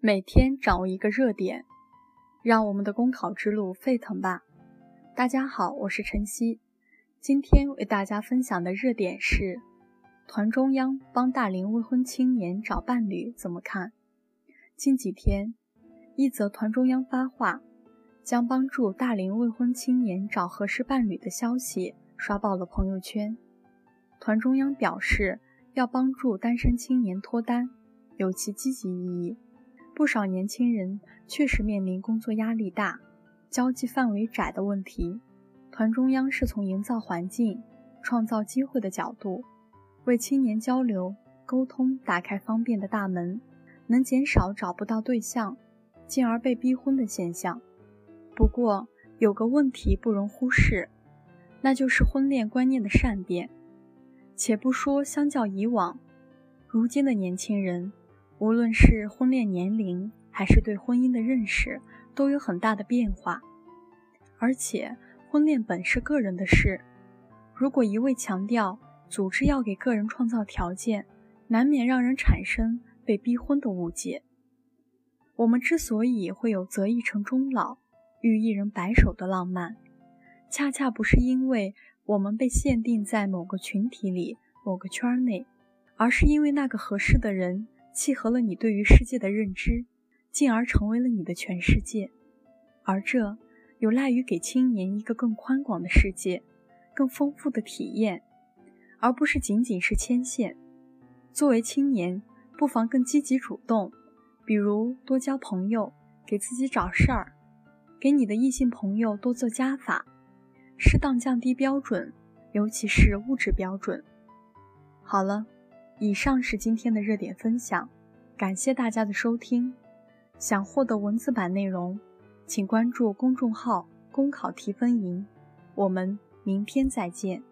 每天掌握一个热点，让我们的公考之路沸腾吧！大家好，我是晨曦，今天为大家分享的热点是：团中央帮大龄未婚青年找伴侣怎么看？近几天，一则团中央发话将帮助大龄未婚青年找合适伴侣的消息刷爆了朋友圈。团中央表示要帮助单身青年脱单，有其积极意义。不少年轻人确实面临工作压力大、交际范围窄的问题。团中央是从营造环境、创造机会的角度，为青年交流沟通打开方便的大门，能减少找不到对象，进而被逼婚的现象。不过，有个问题不容忽视，那就是婚恋观念的善变。且不说相较以往，如今的年轻人。无论是婚恋年龄，还是对婚姻的认识，都有很大的变化。而且，婚恋本是个人的事，如果一味强调组织要给个人创造条件，难免让人产生被逼婚的误解。我们之所以会有择一城终老、遇一人白首的浪漫，恰恰不是因为我们被限定在某个群体里、某个圈内，而是因为那个合适的人。契合了你对于世界的认知，进而成为了你的全世界，而这有赖于给青年一个更宽广的世界，更丰富的体验，而不是仅仅是牵线。作为青年，不妨更积极主动，比如多交朋友，给自己找事儿，给你的异性朋友多做加法，适当降低标准，尤其是物质标准。好了。以上是今天的热点分享，感谢大家的收听。想获得文字版内容，请关注公众号“公考提分营”。我们明天再见。